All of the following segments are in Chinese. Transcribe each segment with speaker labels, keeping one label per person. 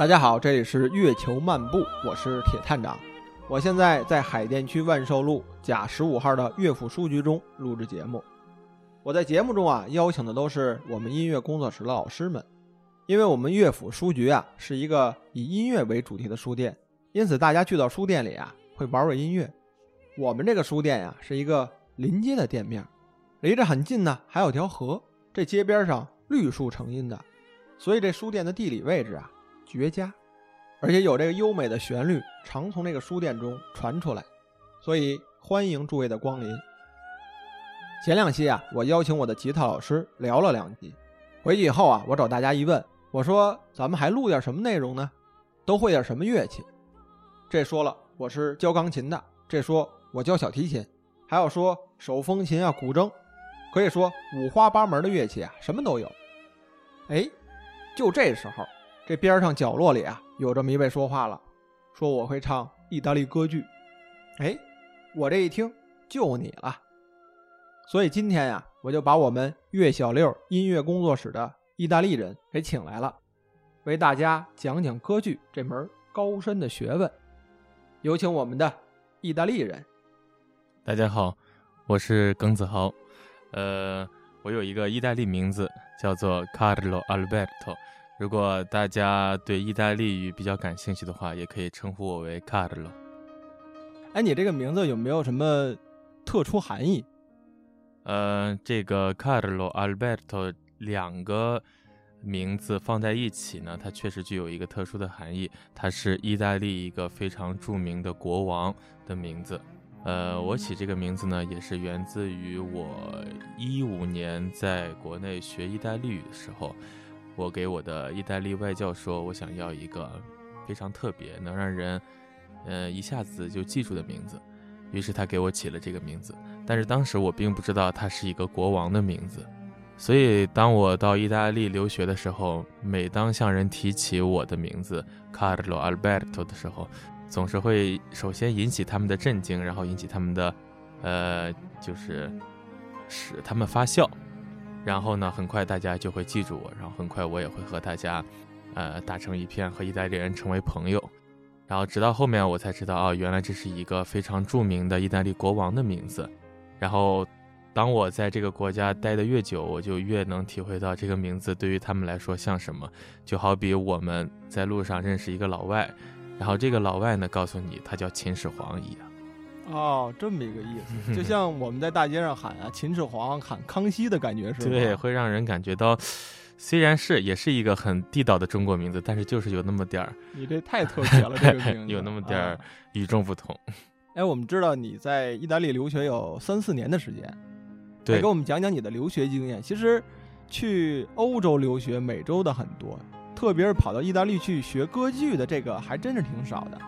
Speaker 1: 大家好，这里是月球漫步，我是铁探长。我现在在海淀区万寿路甲十五号的乐府书局中录制节目。我在节目中啊，邀请的都是我们音乐工作室的老师们，因为我们乐府书局啊是一个以音乐为主题的书店，因此大家去到书店里啊会玩玩音乐。我们这个书店呀是一个临街的店面，离着很近呢，还有条河，这街边上绿树成荫的，所以这书店的地理位置啊绝佳，而且有这个优美的旋律常从这个书店中传出来，所以欢迎诸位的光临。前两期啊，我邀请我的吉他老师聊了两集，回去以后啊，我找大家一问，我说咱们还录点什么内容呢？都会点什么乐器？这说了我是教钢琴的，这说我教小提琴，还有说手风琴啊、古筝，可以说五花八门的乐器啊，什么都有。哎，就这时候，这边上角落里啊，有这么一位说话了，说我会唱意大利歌剧。哎，我这一听，就你了。所以今天呀，我就把我们岳小六音乐工作室的意大利人给请来了，为大家讲讲歌剧这门高深的学问。有请我们的意大利人。
Speaker 2: 大家好，我是耿子豪。呃，我有一个意大利名字叫做 Carlo Alberto。如果大家对意大利语比较感兴趣的话，也可以称呼我为 Carlo。
Speaker 1: 哎，你这个名字有没有什么特殊含义？
Speaker 2: 呃，这个 Carlo Alberto 两个名字放在一起呢，它确实具有一个特殊的含义。它是意大利一个非常著名的国王的名字。呃，我起这个名字呢，也是源自于我一五年在国内学意大利语的时候，我给我的意大利外教说，我想要一个非常特别、能让人呃一下子就记住的名字。于是他给我起了这个名字。但是当时我并不知道他是一个国王的名字，所以当我到意大利留学的时候，每当向人提起我的名字 Carlo Alberto 的时候，总是会首先引起他们的震惊，然后引起他们的，呃，就是使他们发笑，然后呢，很快大家就会记住我，然后很快我也会和大家，呃，打成一片，和意大利人成为朋友，然后直到后面我才知道，哦，原来这是一个非常著名的意大利国王的名字。然后，当我在这个国家待得越久，我就越能体会到这个名字对于他们来说像什么。就好比我们在路上认识一个老外，然后这个老外呢告诉你他叫秦始皇一样。
Speaker 1: 哦，这么一个意思，就像我们在大街上喊啊秦始皇，喊康熙的感觉是吧？
Speaker 2: 对，会让人感觉到，虽然是也是一个很地道的中国名字，但是就是有那么点儿。
Speaker 1: 你这太特别了，这个名 字
Speaker 2: 有那么点儿与众不同。
Speaker 1: 哎，我们知道你在意大利留学有三四年的时间，
Speaker 2: 对，
Speaker 1: 给我们讲讲你的留学经验。其实，去欧洲留学，美洲的很多，特别是跑到意大利去学歌剧的，这个还真是挺少的。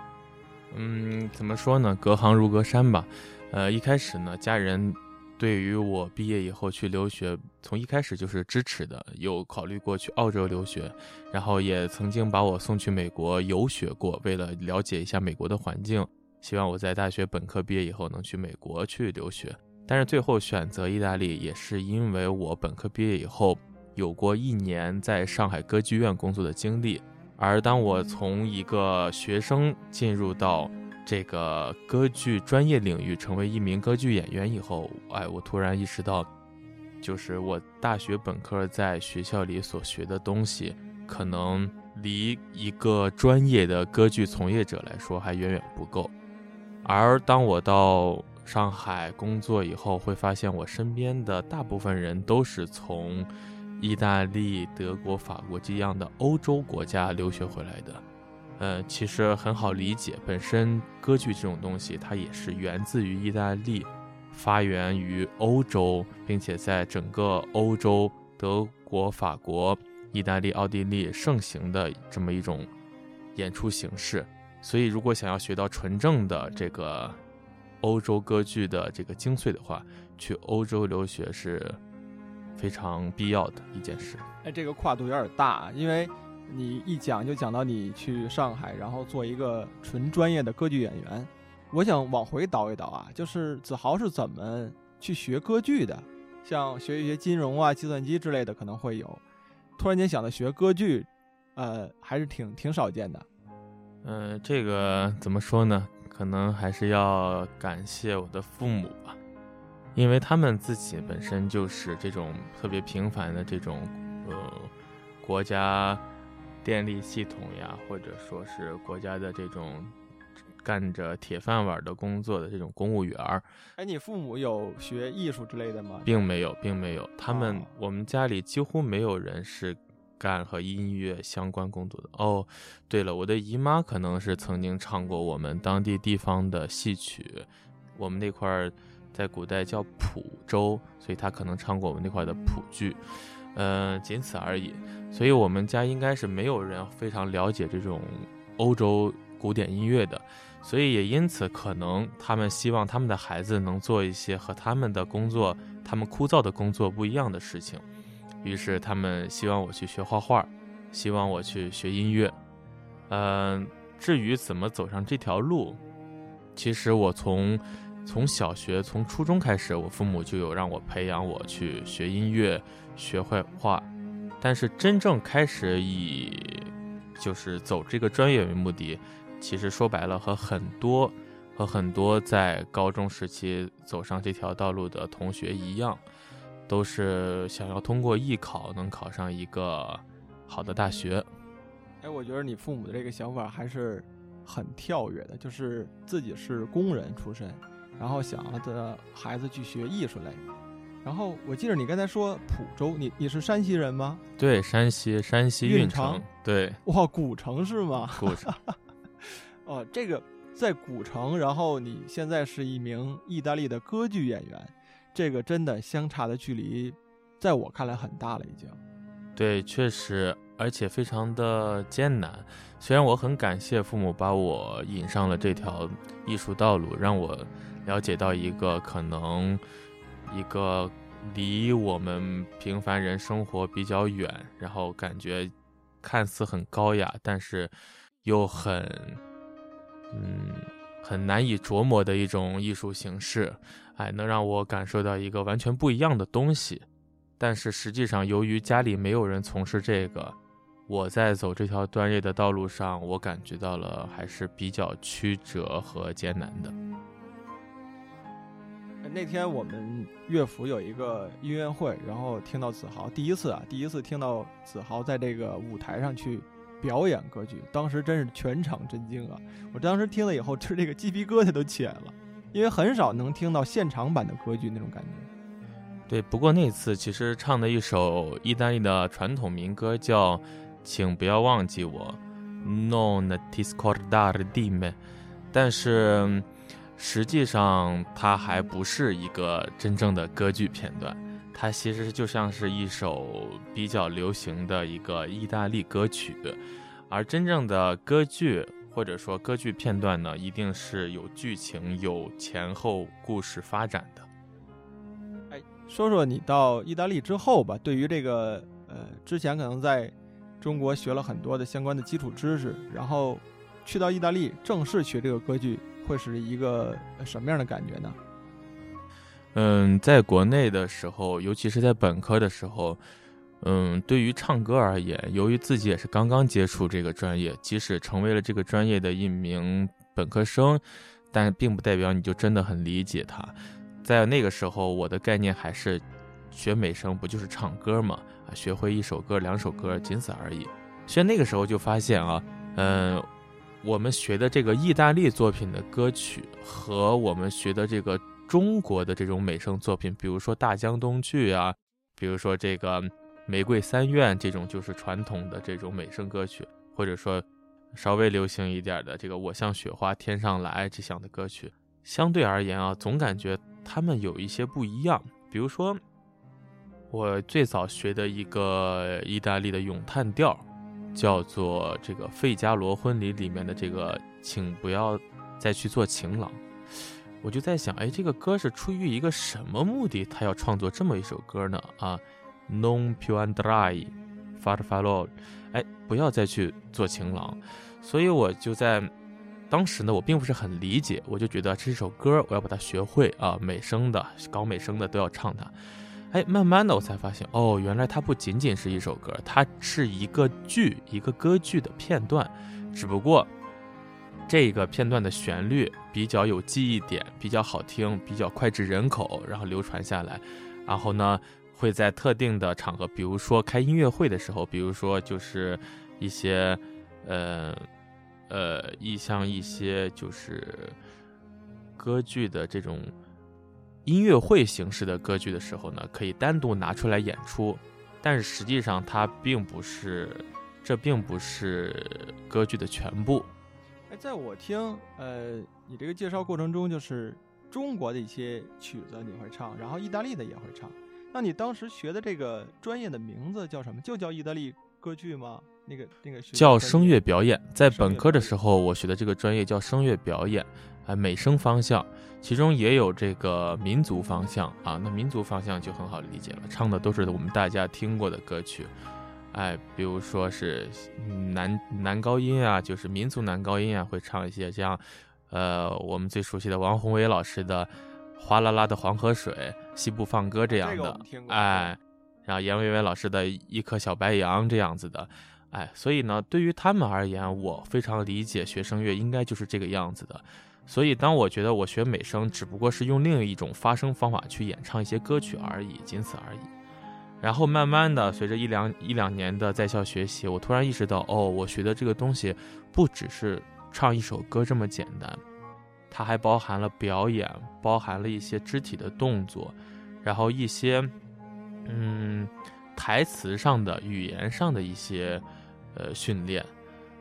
Speaker 2: 嗯，怎么说呢？隔行如隔山吧。呃，一开始呢，家人对于我毕业以后去留学，从一开始就是支持的，有考虑过去澳洲留学，然后也曾经把我送去美国游学过，为了了解一下美国的环境。希望我在大学本科毕业以后能去美国去留学，但是最后选择意大利也是因为我本科毕业以后有过一年在上海歌剧院工作的经历，而当我从一个学生进入到这个歌剧专业领域，成为一名歌剧演员以后，哎，我突然意识到，就是我大学本科在学校里所学的东西，可能离一个专业的歌剧从业者来说还远远不够。而当我到上海工作以后，会发现我身边的大部分人都是从意大利、德国、法国这样的欧洲国家留学回来的。呃，其实很好理解，本身歌剧这种东西，它也是源自于意大利，发源于欧洲，并且在整个欧洲，德国、法国、意大利、奥地利盛行的这么一种演出形式。所以，如果想要学到纯正的这个欧洲歌剧的这个精髓的话，去欧洲留学是非常必要的一件事。
Speaker 1: 哎，这个跨度有点大，因为你一讲就讲到你去上海，然后做一个纯专业的歌剧演员。我想往回倒一倒啊，就是子豪是怎么去学歌剧的？像学一学金融啊、计算机之类的可能会有，突然间想到学歌剧，呃，还是挺挺少见的。
Speaker 2: 嗯，这个怎么说呢？可能还是要感谢我的父母吧，因为他们自己本身就是这种特别平凡的这种呃国家电力系统呀，或者说是国家的这种干着铁饭碗的工作的这种公务员儿。
Speaker 1: 哎，你父母有学艺术之类的吗？
Speaker 2: 并没有，并没有，他们我们家里几乎没有人是。干和音乐相关工作的哦，对了，我的姨妈可能是曾经唱过我们当地地方的戏曲，我们那块儿在古代叫蒲州，所以他可能唱过我们那块的蒲剧，嗯，仅此而已。所以我们家应该是没有人非常了解这种欧洲古典音乐的，所以也因此可能他们希望他们的孩子能做一些和他们的工作、他们枯燥的工作不一样的事情。于是他们希望我去学画画，希望我去学音乐。嗯，至于怎么走上这条路，其实我从从小学、从初中开始，我父母就有让我培养我去学音乐、学绘画。但是真正开始以就是走这个专业为目的，其实说白了和很多和很多在高中时期走上这条道路的同学一样。都是想要通过艺考能考上一个好的大学。
Speaker 1: 哎，我觉得你父母的这个想法还是很跳跃的，就是自己是工人出身，然后想要的孩子去学艺术类。然后我记得你刚才说蒲州，你你是山西人吗？
Speaker 2: 对，山西山西运
Speaker 1: 城。
Speaker 2: 对，
Speaker 1: 哇，古城是吗？
Speaker 2: 古城。
Speaker 1: 哦，这个在古城，然后你现在是一名意大利的歌剧演员。这个真的相差的距离，在我看来很大了，已经。
Speaker 2: 对，确实，而且非常的艰难。虽然我很感谢父母把我引上了这条艺术道路，让我了解到一个可能一个离我们平凡人生活比较远，然后感觉看似很高雅，但是又很嗯很难以琢磨的一种艺术形式。哎，能让我感受到一个完全不一样的东西，但是实际上，由于家里没有人从事这个，我在走这条专业的道路上，我感觉到了还是比较曲折和艰难的。
Speaker 1: 那天我们乐府有一个音乐会，然后听到子豪第一次啊，第一次听到子豪在这个舞台上去表演歌剧，当时真是全场震惊啊！我当时听了以后，就是这个鸡皮疙瘩都起来了。因为很少能听到现场版的歌剧那种感觉。
Speaker 2: 对，不过那次其实唱的一首意大利的传统民歌叫《请不要忘记我》，Non ti scordare di me，但是实际上它还不是一个真正的歌剧片段，它其实就像是一首比较流行的一个意大利歌曲，而真正的歌剧。或者说歌剧片段呢，一定是有剧情、有前后故事发展的。
Speaker 1: 哎，说说你到意大利之后吧，对于这个呃，之前可能在中国学了很多的相关的基础知识，然后去到意大利正式学这个歌剧，会是一个什么样的感觉呢？
Speaker 2: 嗯，在国内的时候，尤其是在本科的时候。嗯，对于唱歌而言，由于自己也是刚刚接触这个专业，即使成为了这个专业的一名本科生，但并不代表你就真的很理解它。在那个时候，我的概念还是学美声不就是唱歌吗？啊，学会一首歌、两首歌，仅此而已。所以那个时候就发现啊，嗯，我们学的这个意大利作品的歌曲和我们学的这个中国的这种美声作品，比如说《大江东去》啊，比如说这个。玫瑰三院这种就是传统的这种美声歌曲，或者说稍微流行一点的这个“我像雪花天上来”这样的歌曲，相对而言啊，总感觉他们有一些不一样。比如说，我最早学的一个意大利的咏叹调，叫做这个《费加罗婚礼》里面的这个“请不要再去做情郎”，我就在想，哎，这个歌是出于一个什么目的，他要创作这么一首歌呢？啊？Non più andrai, far farò，哎，不要再去做情郎。所以我就在当时呢，我并不是很理解，我就觉得这首歌我要把它学会啊，美声的、搞美声的都要唱它。哎，慢慢的我才发现，哦，原来它不仅仅是一首歌，它是一个剧，一个歌剧的片段，只不过这个片段的旋律比较有记忆点，比较好听，比较脍炙人口，然后流传下来，然后呢，会在特定的场合，比如说开音乐会的时候，比如说就是一些，呃，呃，一像一些就是歌剧的这种。音乐会形式的歌剧的时候呢，可以单独拿出来演出，但是实际上它并不是，这并不是歌剧的全部。
Speaker 1: 哎，在我听呃你这个介绍过程中，就是中国的一些曲子你会唱，然后意大利的也会唱。那你当时学的这个专业的名字叫什么？就叫意大利歌剧吗？那个那个
Speaker 2: 叫声乐表演。在本科的时候，我学的这个专业叫声乐表演。哎，美声方向，其中也有这个民族方向啊。那民族方向就很好理解了，唱的都是我们大家听过的歌曲。哎，比如说是男男高音啊，就是民族男高音啊，会唱一些像，呃，我们最熟悉的王宏伟老师的《哗啦啦的黄河水》《西部放歌》这样的。哎，然后阎维维老师的一颗小白杨这样子的。哎，所以呢，对于他们而言，我非常理解学声乐应该就是这个样子的。所以，当我觉得我学美声只不过是用另一种发声方法去演唱一些歌曲而已，仅此而已。然后慢慢的，随着一两一两年的在校学习，我突然意识到，哦，我学的这个东西不只是唱一首歌这么简单，它还包含了表演，包含了一些肢体的动作，然后一些嗯台词上的、语言上的一些呃训练。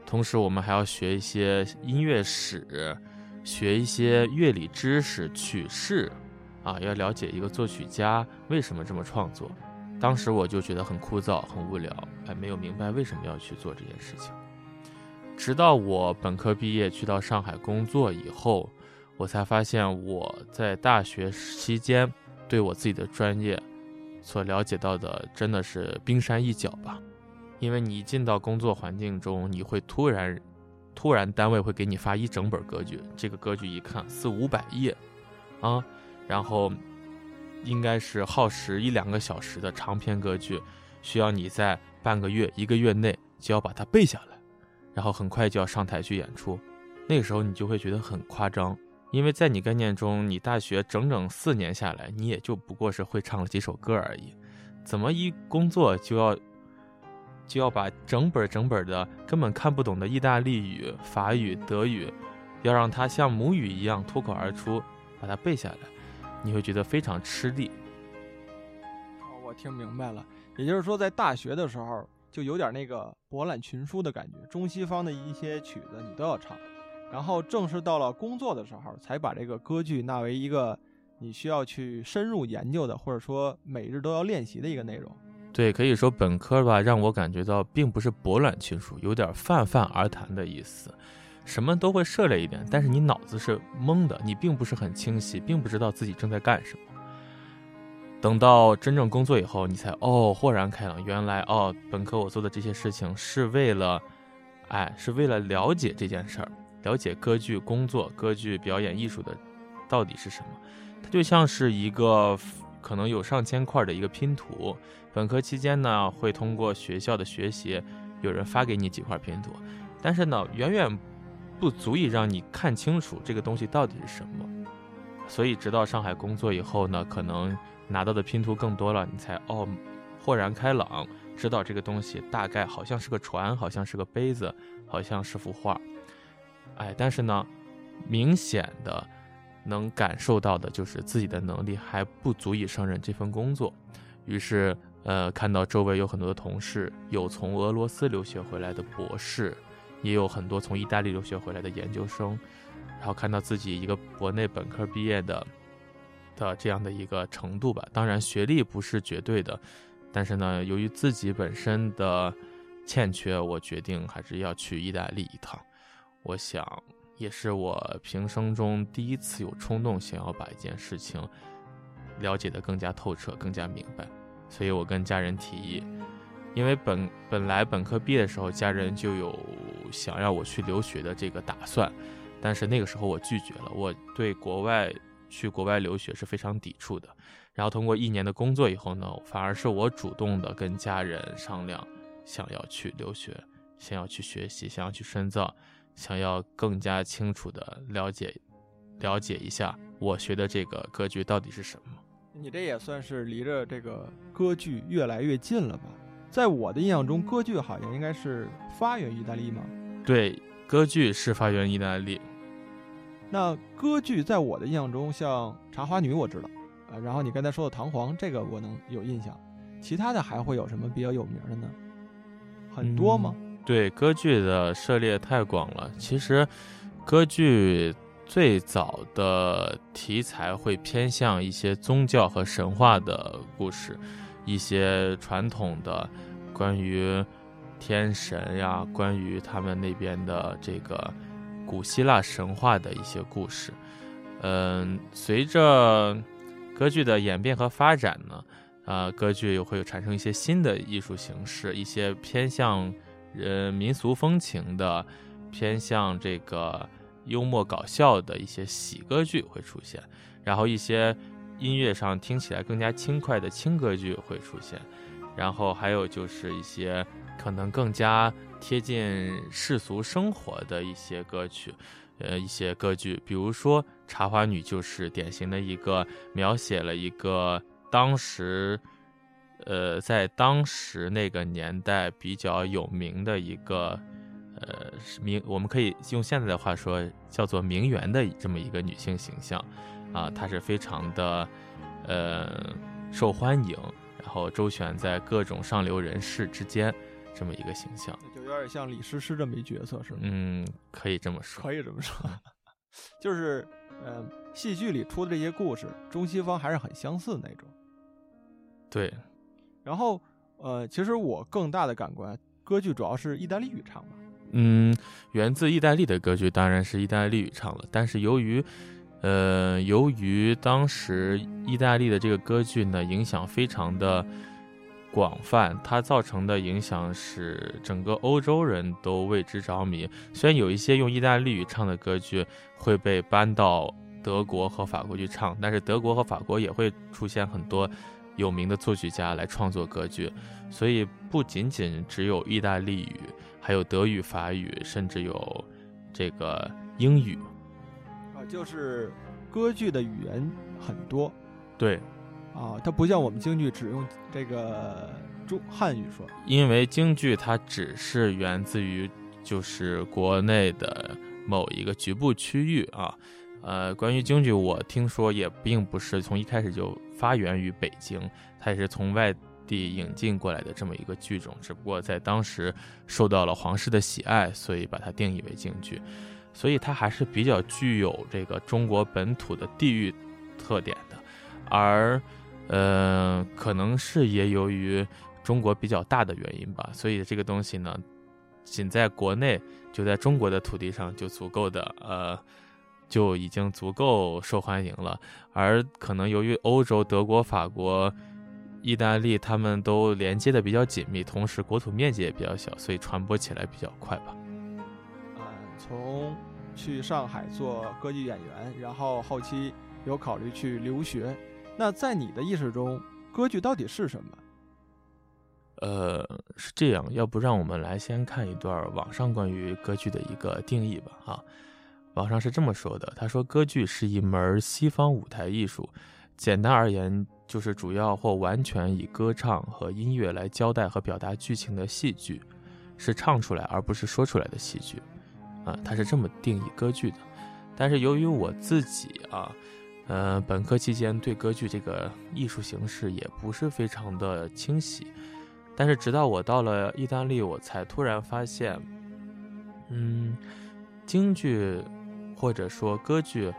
Speaker 2: 同时，我们还要学一些音乐史。学一些乐理知识、曲式，啊，要了解一个作曲家为什么这么创作。当时我就觉得很枯燥、很无聊，还没有明白为什么要去做这件事情。直到我本科毕业去到上海工作以后，我才发现我在大学期间对我自己的专业所了解到的真的是冰山一角吧。因为你进到工作环境中，你会突然。突然，单位会给你发一整本歌剧，这个歌剧一看四五百页，啊，然后应该是耗时一两个小时的长篇歌剧，需要你在半个月、一个月内就要把它背下来，然后很快就要上台去演出。那个时候你就会觉得很夸张，因为在你概念中，你大学整整四年下来，你也就不过是会唱了几首歌而已，怎么一工作就要？就要把整本整本的根本看不懂的意大利语、法语、德语，要让它像母语一样脱口而出，把它背下来，你会觉得非常吃力。
Speaker 1: 哦，我听明白了，也就是说，在大学的时候就有点那个博览群书的感觉，中西方的一些曲子你都要唱，然后正式到了工作的时候，才把这个歌剧纳为一个你需要去深入研究的，或者说每日都要练习的一个内容。
Speaker 2: 对，可以说本科吧，让我感觉到并不是博览群书，有点泛泛而谈的意思，什么都会涉猎一点，但是你脑子是懵的，你并不是很清晰，并不知道自己正在干什么。等到真正工作以后，你才哦豁然开朗，原来哦本科我做的这些事情是为了，哎，是为了了解这件事儿，了解歌剧工作、歌剧表演艺术的到底是什么，它就像是一个。可能有上千块的一个拼图，本科期间呢，会通过学校的学习，有人发给你几块拼图，但是呢，远远不足以让你看清楚这个东西到底是什么。所以，直到上海工作以后呢，可能拿到的拼图更多了，你才哦，豁然开朗，知道这个东西大概好像是个船，好像是个杯子，好像是幅画。哎，但是呢，明显的。能感受到的就是自己的能力还不足以胜任这份工作，于是，呃，看到周围有很多的同事，有从俄罗斯留学回来的博士，也有很多从意大利留学回来的研究生，然后看到自己一个国内本科毕业的的这样的一个程度吧，当然学历不是绝对的，但是呢，由于自己本身的欠缺，我决定还是要去意大利一趟，我想。也是我平生中第一次有冲动想要把一件事情了解得更加透彻、更加明白，所以我跟家人提议，因为本本来本科毕业的时候，家人就有想要我去留学的这个打算，但是那个时候我拒绝了，我对国外去国外留学是非常抵触的，然后通过一年的工作以后呢，反而是我主动的跟家人商量，想要去留学，想要去学习，想要去深造，想要更加清楚的了解了解一下我学的这个歌剧到底是什么。
Speaker 1: 你这也算是离着这个歌剧越来越近了吧？在我的印象中，歌剧好像应该是发源于意大利吗？
Speaker 2: 对，歌剧是发源于意大利。
Speaker 1: 那歌剧在我的印象中，像《茶花女》我知道，啊，然后你刚才说的《唐璜》，这个我能有印象。其他的还会有什么比较有名的呢？很多吗？
Speaker 2: 对，歌剧的涉猎太广了。其实，歌剧最早的题材会偏向一些宗教和神话的故事。一些传统的关于天神呀，关于他们那边的这个古希腊神话的一些故事，嗯，随着歌剧的演变和发展呢，啊，歌剧又会产生一些新的艺术形式，一些偏向呃民俗风情的，偏向这个幽默搞笑的一些喜歌剧会出现，然后一些。音乐上听起来更加轻快的轻歌剧会出现，然后还有就是一些可能更加贴近世俗生活的一些歌曲，呃，一些歌剧，比如说《茶花女》就是典型的一个描写了一个当时，呃，在当时那个年代比较有名的一个，呃，名我们可以用现在的话说叫做名媛的这么一个女性形象。啊，她是非常的，呃，受欢迎，然后周旋在各种上流人士之间，这么一个形象，
Speaker 1: 就有点像李师师这么一角色，是吗？
Speaker 2: 嗯，可以这么说，
Speaker 1: 可以这么说，就是，呃，戏剧里出的这些故事，中西方还是很相似那种。
Speaker 2: 对，
Speaker 1: 然后，呃，其实我更大的感官，歌剧主要是意大利语唱嘛。
Speaker 2: 嗯，源自意大利的歌剧当然是意大利语唱了，但是由于。呃，由于当时意大利的这个歌剧呢，影响非常的广泛，它造成的影响是整个欧洲人都为之着迷。虽然有一些用意大利语唱的歌剧会被搬到德国和法国去唱，但是德国和法国也会出现很多有名的作曲家来创作歌剧，所以不仅仅只有意大利语，还有德语、法语，甚至有这个英语。
Speaker 1: 啊就是歌剧的语言很多，
Speaker 2: 对，
Speaker 1: 啊，它不像我们京剧只用这个中汉语说，
Speaker 2: 因为京剧它只是源自于就是国内的某一个局部区域啊，呃，关于京剧，我听说也并不是从一开始就发源于北京，它也是从外地引进过来的这么一个剧种，只不过在当时受到了皇室的喜爱，所以把它定义为京剧。所以它还是比较具有这个中国本土的地域特点的，而，呃，可能是也由于中国比较大的原因吧，所以这个东西呢，仅在国内就在中国的土地上就足够的，呃，就已经足够受欢迎了。而可能由于欧洲、德国、法国、意大利他们都连接的比较紧密，同时国土面积也比较小，所以传播起来比较快吧。
Speaker 1: 嗯从去上海做歌剧演员，然后后期有考虑去留学。那在你的意识中，歌剧到底是什么？
Speaker 2: 呃，是这样，要不让我们来先看一段网上关于歌剧的一个定义吧。哈，网上是这么说的：他说，歌剧是一门西方舞台艺术，简单而言，就是主要或完全以歌唱和音乐来交代和表达剧情的戏剧，是唱出来而不是说出来的戏剧。啊，他是这么定义歌剧的，但是由于我自己啊，呃，本科期间对歌剧这个艺术形式也不是非常的清晰，但是直到我到了意大利，我才突然发现，嗯，京剧或者说歌剧，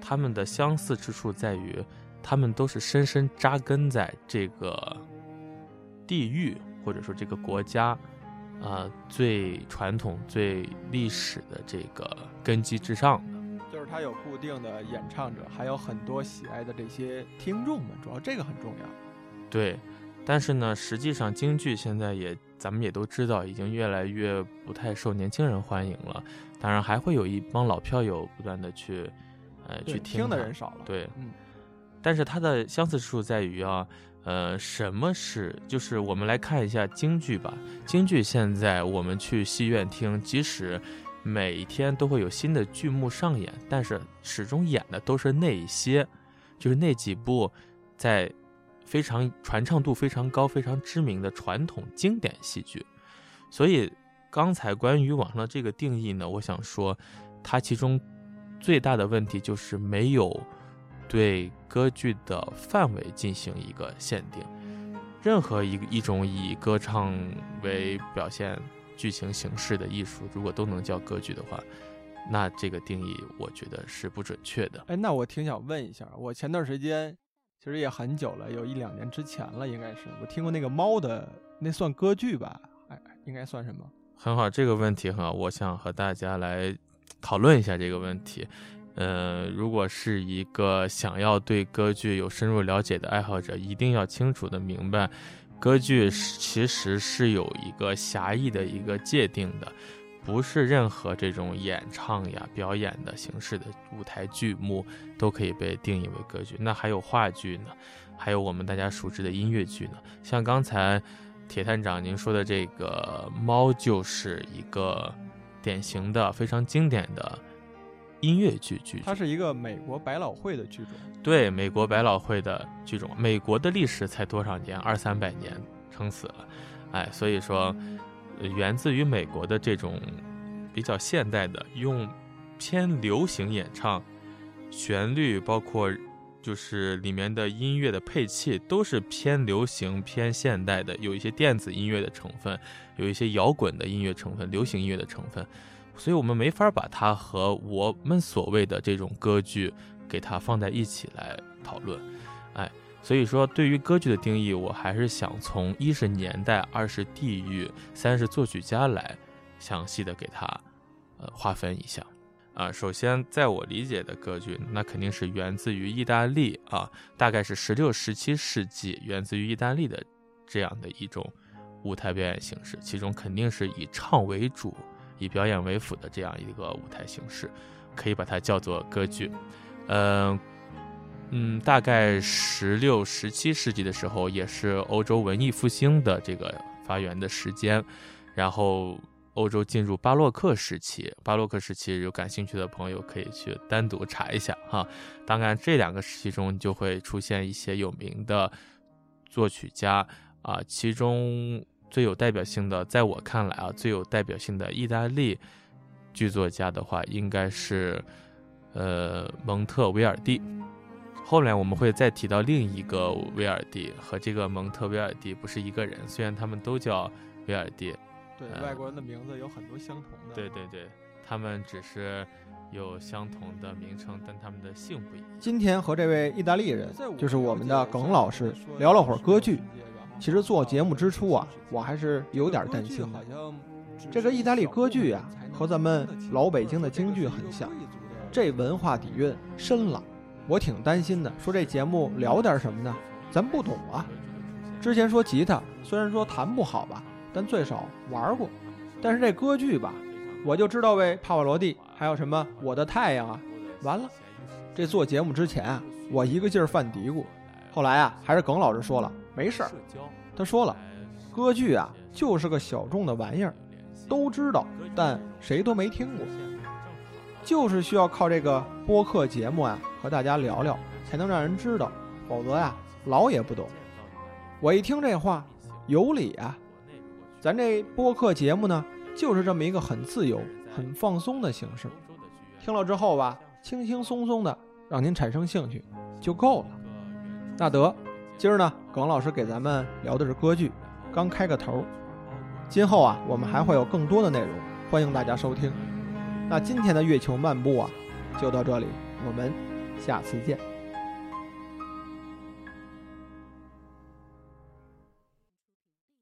Speaker 2: 他们的相似之处在于，他们都是深深扎根在这个地域或者说这个国家。啊，最传统、最历史的这个根基之上的，
Speaker 1: 就是它有固定的演唱者，还有很多喜爱的这些听众们，主要这个很重要。
Speaker 2: 对，但是呢，实际上京剧现在也，咱们也都知道，已经越来越不太受年轻人欢迎了。当然，还会有一帮老票友不断的去，呃，去
Speaker 1: 听的人少了。
Speaker 2: 对，
Speaker 1: 嗯，
Speaker 2: 但是它的相似之处在于啊，呃，什么是？就是我们来看一下京剧吧。京剧现在我们去戏院听，即使每天都会有新的剧目上演，但是始终演的都是那些，就是那几部在非常传唱度非常高、非常知名的传统经典戏剧。所以刚才关于网上的这个定义呢，我想说，它其中最大的问题就是没有。对歌剧的范围进行一个限定，任何一一种以歌唱为表现剧情形式的艺术，如果都能叫歌剧的话，那这个定义我觉得是不准确的。
Speaker 1: 哎，那我挺想问一下，我前段时间其实也很久了，有一两年之前了，应该是我听过那个猫的，那算歌剧吧？哎，应该算什么？
Speaker 2: 很好，这个问题很好，我想和大家来讨论一下这个问题。呃，如果是一个想要对歌剧有深入了解的爱好者，一定要清楚的明白，歌剧其实是有一个狭义的一个界定的，不是任何这种演唱呀、表演的形式的舞台剧目都可以被定义为歌剧。那还有话剧呢，还有我们大家熟知的音乐剧呢。像刚才铁探长您说的这个《猫》，就是一个典型的、非常经典的。音乐剧剧，
Speaker 1: 它是一个美国百老汇的剧种。
Speaker 2: 对，美国百老汇的剧种。美国的历史才多少年？二三百年，撑死了。哎，所以说，源自于美国的这种比较现代的，用偏流行演唱，旋律包括就是里面的音乐的配器都是偏流行、偏现代的，有一些电子音乐的成分，有一些摇滚的音乐成分，流行音乐的成分。所以，我们没法把它和我们所谓的这种歌剧给它放在一起来讨论，哎，所以说，对于歌剧的定义，我还是想从一是年代，二是地域，三是作曲家来详细的给它呃划分一下啊。首先，在我理解的歌剧，那肯定是源自于意大利啊，大概是十六、十七世纪源自于意大利的这样的一种舞台表演形式，其中肯定是以唱为主。以表演为辅的这样一个舞台形式，可以把它叫做歌剧。嗯嗯，大概十六、十七世纪的时候，也是欧洲文艺复兴的这个发源的时间。然后欧洲进入巴洛克时期，巴洛克时期有感兴趣的朋友可以去单独查一下哈。当然，这两个时期中就会出现一些有名的作曲家啊，其中。最有代表性的，在我看来啊，最有代表性的意大利剧作家的话，应该是呃蒙特维尔蒂。后来我们会再提到另一个威尔蒂，和这个蒙特威尔蒂不是一个人，虽然他们都叫威尔蒂。
Speaker 1: 对，外国人的名字有很多相同的。
Speaker 2: 对对对，他们只是有相同的名称，但他们的姓不一样。
Speaker 1: 今天和这位意大利人，就是我们的耿老师，聊了会儿歌剧。其实做节目之初啊，我还是有点担心的。这个意大利歌剧啊，和咱们老北京的京剧很像，这文化底蕴深了。我挺担心的，说这节目聊点什么呢？咱不懂啊。之前说吉他，虽然说弹不好吧，但最少玩过。但是这歌剧吧，我就知道为帕瓦罗蒂，还有什么我的太阳啊。完了，这做节目之前啊，我一个劲儿犯嘀咕。后来啊，还是耿老师说了。没事儿，他说了，歌剧啊就是个小众的玩意儿，都知道，但谁都没听过，就是需要靠这个播客节目啊和大家聊聊，才能让人知道，否则呀老也不懂。我一听这话，有理啊，咱这播客节目呢就是这么一个很自由、很放松的形式，听了之后吧，轻轻松松的让您产生兴趣就够了。那得。今儿呢，耿老师给咱们聊的是歌剧，刚开个头。今后啊，我们还会有更多的内容，欢迎大家收听。那今天的月球漫步啊，就到这里，我们下次见。